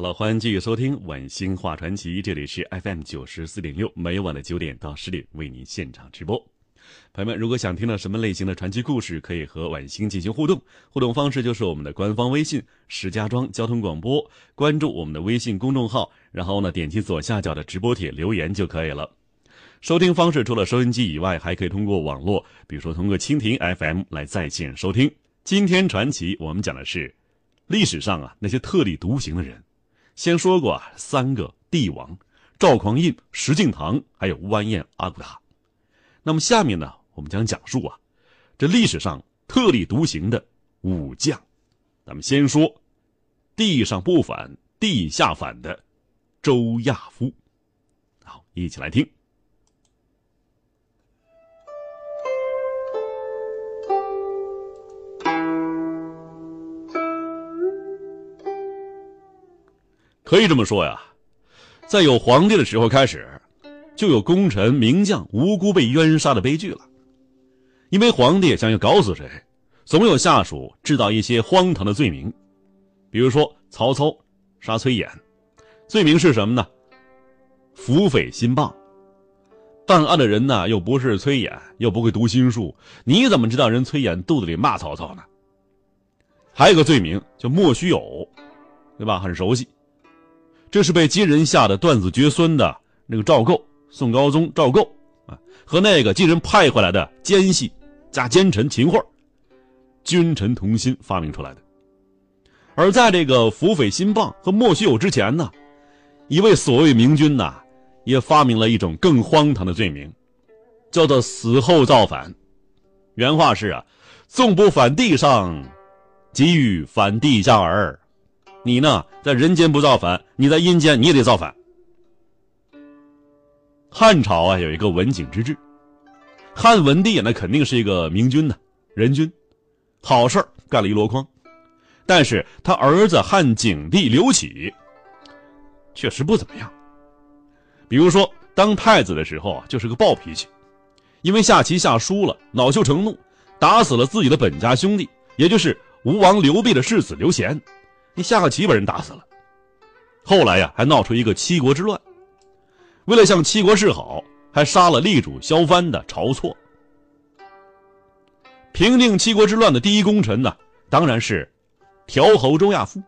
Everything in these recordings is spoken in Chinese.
好了，欢迎继续收听晚星话传奇，这里是 FM 九十四点六，每晚的九点到十点为您现场直播。朋友们，如果想听到什么类型的传奇故事，可以和晚星进行互动。互动方式就是我们的官方微信“石家庄交通广播”，关注我们的微信公众号，然后呢点击左下角的直播帖留言就可以了。收听方式除了收音机以外，还可以通过网络，比如说通过蜻蜓 FM 来在线收听。今天传奇我们讲的是历史上啊那些特立独行的人。先说过啊三个帝王：赵匡胤、石敬瑭，还有完颜阿骨打。那么下面呢，我们将讲述啊，这历史上特立独行的武将。咱们先说地上不反、地下反的周亚夫。好，一起来听。可以这么说呀，在有皇帝的时候开始。就有功臣名将无辜被冤杀的悲剧了，因为皇帝想要搞死谁，总有下属制造一些荒唐的罪名，比如说曹操杀崔琰，罪名是什么呢？腹诽心谤。办案的人呢又不是崔琰，又不会读心术，你怎么知道人崔琰肚子里骂曹操呢？还有个罪名叫莫须有，对吧？很熟悉，这是被金人下的断子绝孙的那个赵构。宋高宗赵构啊，和那个金人派回来的奸细加奸臣秦桧，君臣同心发明出来的。而在这个扶匪心谤和莫须有之前呢，一位所谓明君呐，也发明了一种更荒唐的罪名，叫做死后造反。原话是啊：“纵不反地上，即欲反地下耳。”你呢，在人间不造反，你在阴间你也得造反。汉朝啊，有一个文景之治。汉文帝那肯定是一个明君呢，仁君，好事干了一箩筐。但是他儿子汉景帝刘启，确实不怎么样。比如说，当太子的时候啊，就是个暴脾气，因为下棋下输了，恼羞成怒，打死了自己的本家兄弟，也就是吴王刘濞的世子刘贤。你下个棋把人打死了。后来呀，还闹出一个七国之乱。为了向七国示好，还杀了力主萧藩的晁错。平定七国之乱的第一功臣呢，当然是调侯周亚夫。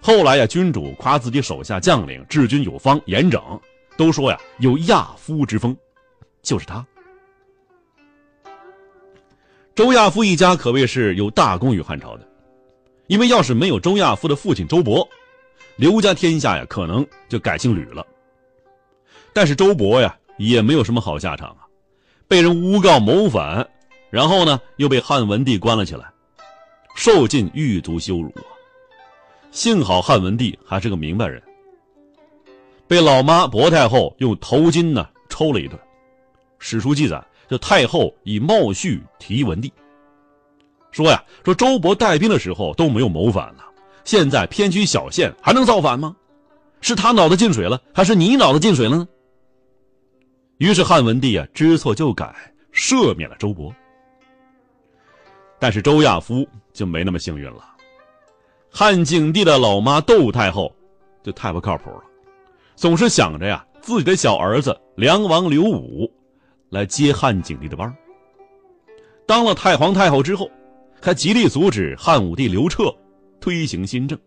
后来呀，君主夸自己手下将领治军有方、严整，都说呀有亚夫之风，就是他。周亚夫一家可谓是有大功于汉朝的，因为要是没有周亚夫的父亲周勃，刘家天下呀可能就改姓吕了。但是周勃呀也没有什么好下场啊，被人诬告谋反，然后呢又被汉文帝关了起来，受尽狱卒羞辱啊。幸好汉文帝还是个明白人，被老妈薄太后用头巾呢抽了一顿。史书记载，这太后以冒序提文帝，说呀说周勃带兵的时候都没有谋反了，现在偏居小县还能造反吗？是他脑子进水了，还是你脑子进水了呢？于是汉文帝啊知错就改，赦免了周勃。但是周亚夫就没那么幸运了。汉景帝的老妈窦太后就太不靠谱了，总是想着呀自己的小儿子梁王刘武来接汉景帝的班当了太皇太后之后，还极力阻止汉武帝刘彻推行新政。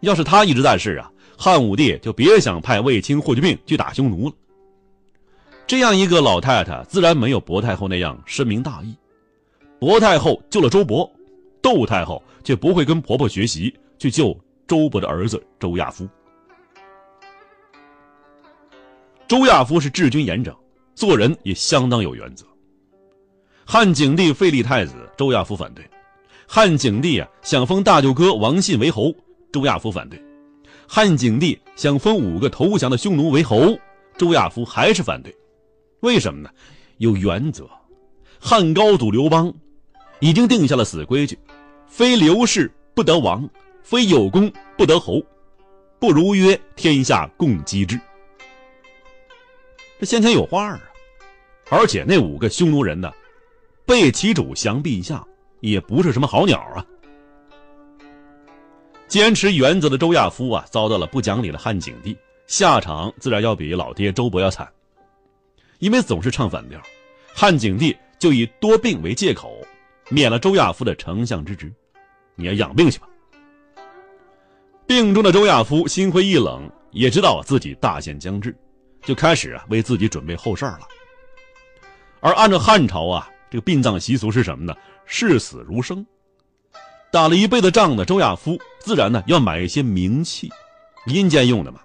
要是他一直在世啊，汉武帝就别想派卫青、霍去病去打匈奴了。这样一个老太太，自然没有薄太后那样深明大义。薄太后救了周勃，窦太后却不会跟婆婆学习去救周勃的儿子周亚夫。周亚夫是治军严整，做人也相当有原则。汉景帝废立太子，周亚夫反对。汉景帝啊想封大舅哥王信为侯，周亚夫反对。汉景帝想封五个投降的匈奴为侯，周亚夫还是反对。为什么呢？有原则。汉高祖刘邦已经定下了死规矩：非刘氏不得王，非有功不得侯，不如曰天下共击之。这先前有话啊，而且那五个匈奴人呢，被其主降陛下，也不是什么好鸟啊。坚持原则的周亚夫啊，遭到了不讲理的汉景帝，下场自然要比老爹周勃要惨。因为总是唱反调，汉景帝就以多病为借口，免了周亚夫的丞相之职。你要养病去吧。病中的周亚夫心灰意冷，也知道自己大限将至，就开始啊为自己准备后事了。而按照汉朝啊这个殡葬习俗是什么呢？视死如生。打了一辈子仗的周亚夫，自然呢要买一些名器，阴间用的嘛，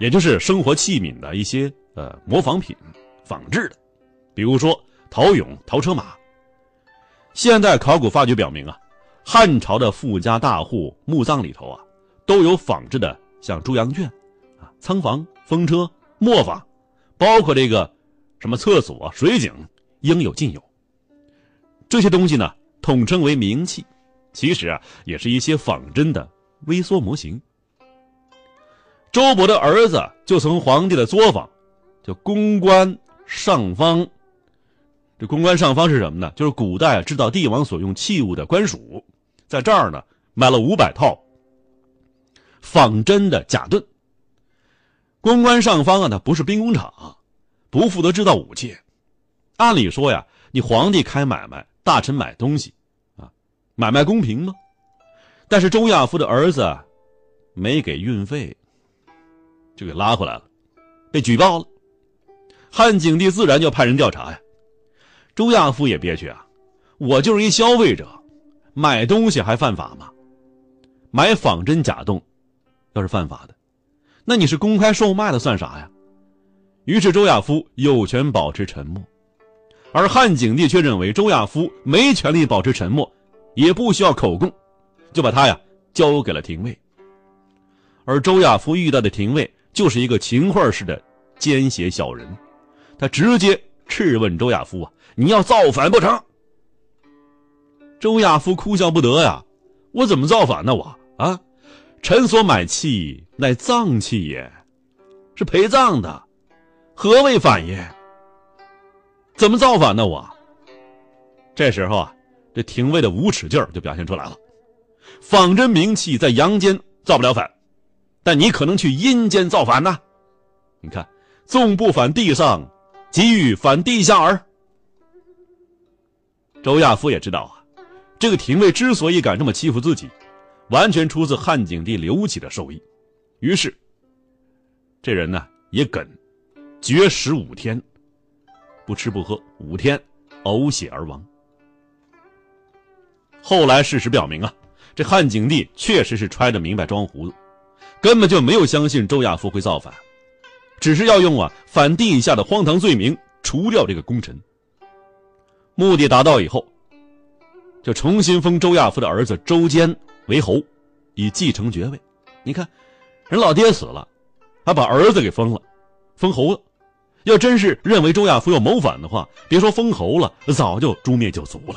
也就是生活器皿的一些呃模仿品、仿制的，比如说陶俑、陶车马。现代考古发掘表明啊，汉朝的富家大户墓葬里头啊，都有仿制的，像猪羊圈、啊仓房、风车、磨坊，包括这个什么厕所、水井，应有尽有。这些东西呢。统称为名器，其实啊，也是一些仿真的微缩模型。周勃的儿子就从皇帝的作坊，叫公关上方。这公关上方是什么呢？就是古代制造帝王所用器物的官署，在这儿呢买了五百套仿真的甲盾。公关上方啊，它不是兵工厂，不负责制造武器。按理说呀，你皇帝开买卖。大臣买东西，啊，买卖公平吗？但是周亚夫的儿子没给运费，就给拉回来了，被举报了。汉景帝自然就派人调查呀。周亚夫也憋屈啊，我就是一消费者，买东西还犯法吗？买仿真假洞，要是犯法的，那你是公开售卖的算啥呀？于是周亚夫有权保持沉默。而汉景帝却认为周亚夫没权利保持沉默，也不需要口供，就把他呀交给了廷尉。而周亚夫遇到的廷尉就是一个秦桧式的奸邪小人，他直接质问周亚夫啊：“你要造反不成？”周亚夫哭笑不得呀：“我怎么造反呢？我啊，臣所买器乃葬器也，是陪葬的，何为反也？”怎么造反呢？我这时候啊，这廷尉的无耻劲儿就表现出来了。仿真名器在阳间造不了反，但你可能去阴间造反呢。你看，纵不反地上，即欲反地下耳。周亚夫也知道啊，这个廷尉之所以敢这么欺负自己，完全出自汉景帝刘启的授意。于是，这人呢也梗，绝食五天。不吃不喝五天，呕血而亡。后来事实表明啊，这汉景帝确实是揣着明白装糊涂，根本就没有相信周亚夫会造反，只是要用啊反帝以下的荒唐罪名除掉这个功臣。目的达到以后，就重新封周亚夫的儿子周坚为侯，以继承爵位。你看，人老爹死了，还把儿子给封了，封侯了。要真是认为周亚夫要谋反的话，别说封侯了，早就诛灭九族了。